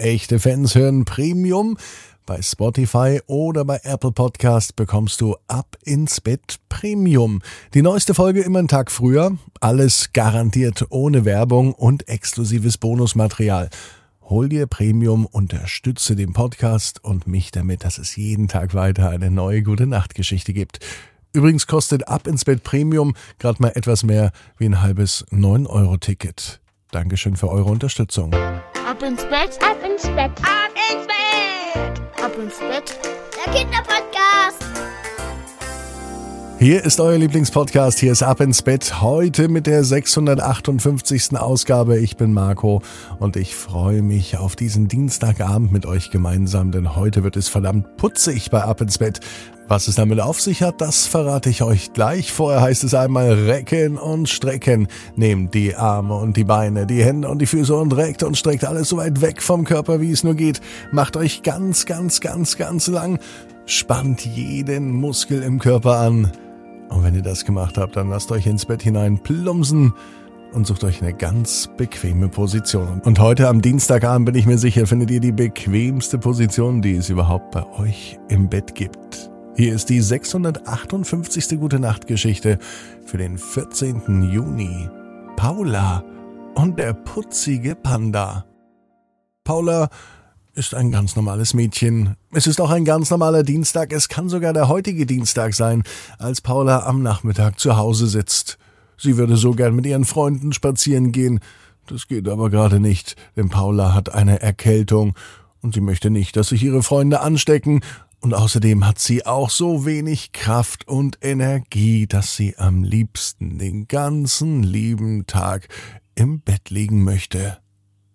Echte Fans hören Premium. Bei Spotify oder bei Apple Podcast bekommst du Ab ins Bett Premium. Die neueste Folge immer einen Tag früher. Alles garantiert ohne Werbung und exklusives Bonusmaterial. Hol dir Premium, unterstütze den Podcast und mich damit, dass es jeden Tag weiter eine neue gute Nachtgeschichte gibt. Übrigens kostet Ab ins Bett Premium gerade mal etwas mehr wie ein halbes 9-Euro-Ticket. Dankeschön für eure Unterstützung. Ab ins Bett, ab ins Bett, ab ins Bett, ab ins Bett. Der Kinderpodcast. Hier ist euer Lieblingspodcast, hier ist Ab ins Bett, heute mit der 658. Ausgabe. Ich bin Marco und ich freue mich auf diesen Dienstagabend mit euch gemeinsam, denn heute wird es verdammt putzig bei Ab ins Bett. Was es damit auf sich hat, das verrate ich euch gleich. Vorher heißt es einmal recken und strecken. Nehmt die Arme und die Beine, die Hände und die Füße und reckt und streckt alles so weit weg vom Körper, wie es nur geht. Macht euch ganz, ganz, ganz, ganz lang. Spannt jeden Muskel im Körper an. Und wenn ihr das gemacht habt, dann lasst euch ins Bett hinein plumpsen und sucht euch eine ganz bequeme Position. Und heute am Dienstagabend bin ich mir sicher, findet ihr die bequemste Position, die es überhaupt bei euch im Bett gibt. Hier ist die 658. Gute Nacht Geschichte für den 14. Juni. Paula und der putzige Panda. Paula ist ein ganz normales Mädchen. Es ist auch ein ganz normaler Dienstag. Es kann sogar der heutige Dienstag sein, als Paula am Nachmittag zu Hause sitzt. Sie würde so gern mit ihren Freunden spazieren gehen. Das geht aber gerade nicht, denn Paula hat eine Erkältung und sie möchte nicht, dass sich ihre Freunde anstecken. Und außerdem hat sie auch so wenig Kraft und Energie, dass sie am liebsten den ganzen lieben Tag im Bett liegen möchte.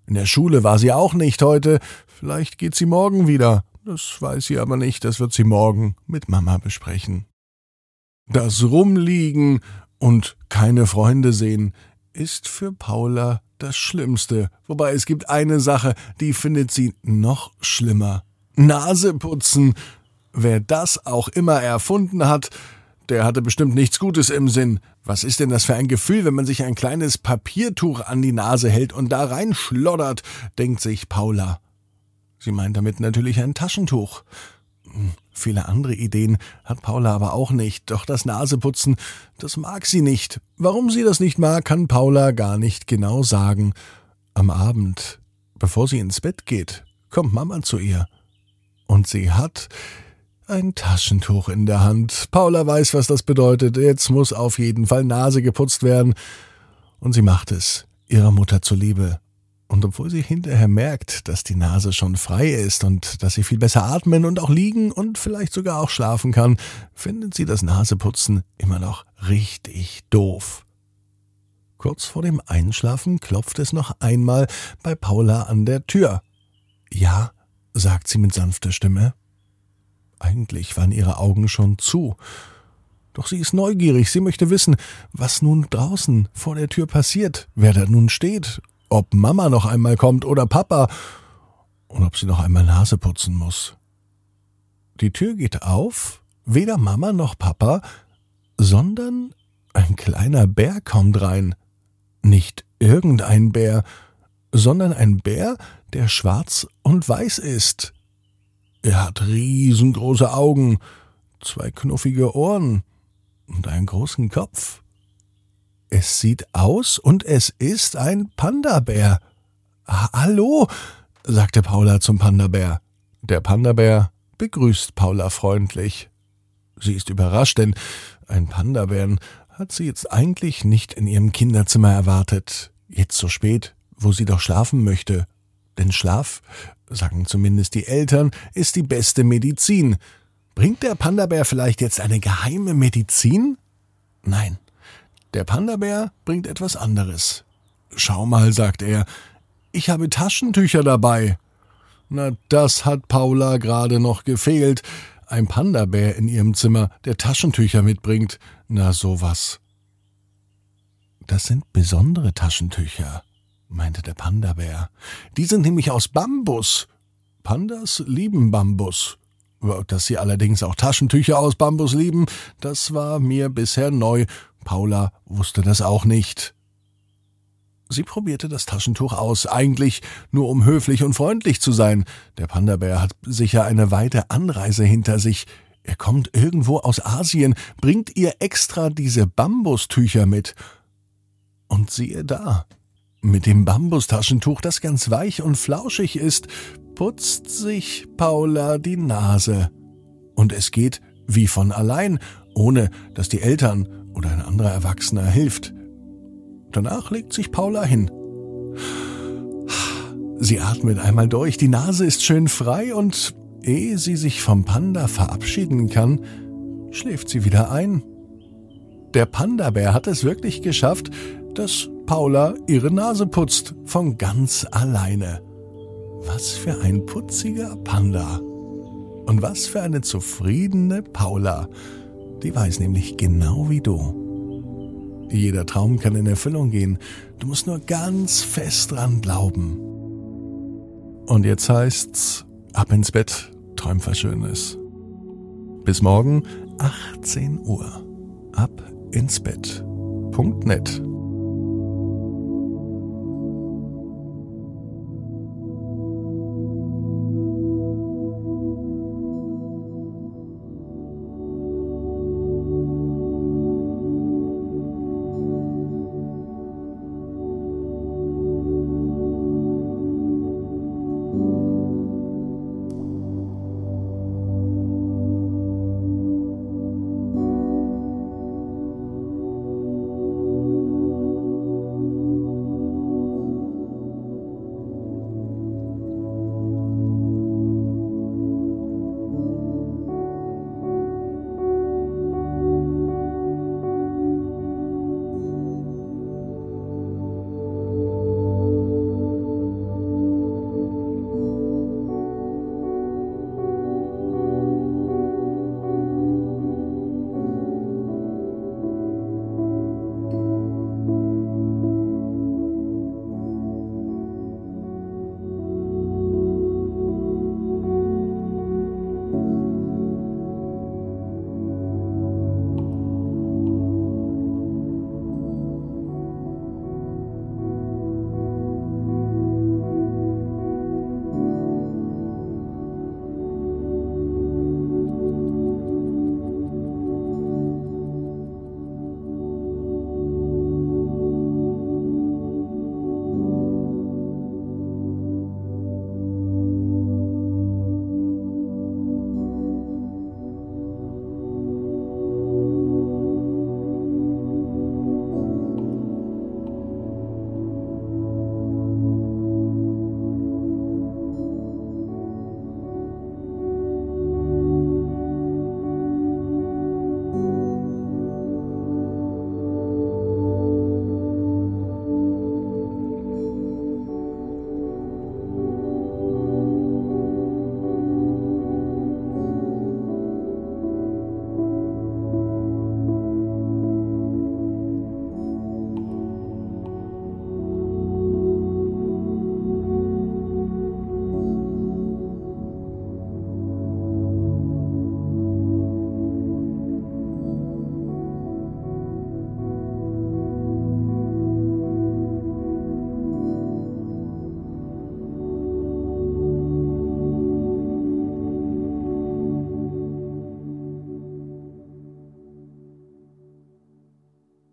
In der Schule war sie auch nicht heute. Vielleicht geht sie morgen wieder. Das weiß sie aber nicht. Das wird sie morgen mit Mama besprechen. Das Rumliegen und keine Freunde sehen ist für Paula das Schlimmste. Wobei es gibt eine Sache, die findet sie noch schlimmer. Nase putzen. Wer das auch immer erfunden hat, der hatte bestimmt nichts Gutes im Sinn. Was ist denn das für ein Gefühl, wenn man sich ein kleines Papiertuch an die Nase hält und da reinschloddert, denkt sich Paula. Sie meint damit natürlich ein Taschentuch. Hm, viele andere Ideen hat Paula aber auch nicht, doch das Naseputzen, das mag sie nicht. Warum sie das nicht mag, kann Paula gar nicht genau sagen. Am Abend, bevor sie ins Bett geht, kommt Mama zu ihr. Und sie hat ein Taschentuch in der Hand. Paula weiß, was das bedeutet. Jetzt muss auf jeden Fall Nase geputzt werden. Und sie macht es, ihrer Mutter zuliebe. Und obwohl sie hinterher merkt, dass die Nase schon frei ist und dass sie viel besser atmen und auch liegen und vielleicht sogar auch schlafen kann, findet sie das Naseputzen immer noch richtig doof. Kurz vor dem Einschlafen klopft es noch einmal bei Paula an der Tür. Ja, sagt sie mit sanfter Stimme. Eigentlich waren ihre Augen schon zu. Doch sie ist neugierig, sie möchte wissen, was nun draußen vor der Tür passiert, wer da nun steht, ob Mama noch einmal kommt oder Papa und ob sie noch einmal Nase putzen muss. Die Tür geht auf, weder Mama noch Papa, sondern ein kleiner Bär kommt rein. Nicht irgendein Bär, sondern ein Bär, der schwarz und weiß ist. Er hat riesengroße Augen, zwei knuffige Ohren und einen großen Kopf. Es sieht aus und es ist ein Panda-Bär. Hallo, sagte Paula zum Panda-Bär. Der Panda-Bär begrüßt Paula freundlich. Sie ist überrascht, denn ein Panda-Bären hat sie jetzt eigentlich nicht in ihrem Kinderzimmer erwartet. Jetzt so spät, wo sie doch schlafen möchte. Denn Schlaf sagen zumindest die Eltern, ist die beste Medizin. Bringt der Panda-Bär vielleicht jetzt eine geheime Medizin? Nein, der Panda-Bär bringt etwas anderes. Schau mal, sagt er, ich habe Taschentücher dabei. Na, das hat Paula gerade noch gefehlt. Ein Panda-Bär in ihrem Zimmer, der Taschentücher mitbringt. Na, sowas. Das sind besondere Taschentücher meinte der Panda-Bär. Die sind nämlich aus Bambus. Pandas lieben Bambus. Dass sie allerdings auch Taschentücher aus Bambus lieben, das war mir bisher neu. Paula wusste das auch nicht. Sie probierte das Taschentuch aus, eigentlich nur um höflich und freundlich zu sein. Der Panda-Bär hat sicher eine weite Anreise hinter sich. Er kommt irgendwo aus Asien, bringt ihr extra diese Bambustücher mit. Und siehe da, mit dem Bambustaschentuch, das ganz weich und flauschig ist, putzt sich Paula die Nase. Und es geht wie von allein, ohne dass die Eltern oder ein anderer Erwachsener hilft. Danach legt sich Paula hin. Sie atmet einmal durch, die Nase ist schön frei und ehe sie sich vom Panda verabschieden kann, schläft sie wieder ein. Der Panda-Bär hat es wirklich geschafft, dass Paula ihre Nase putzt, von ganz alleine. Was für ein putziger Panda. Und was für eine zufriedene Paula. Die weiß nämlich genau wie du. Jeder Traum kann in Erfüllung gehen. Du musst nur ganz fest dran glauben. Und jetzt heißt's, ab ins Bett, träum was Schönes. Bis morgen, 18 Uhr. Ab ins Bett. Net.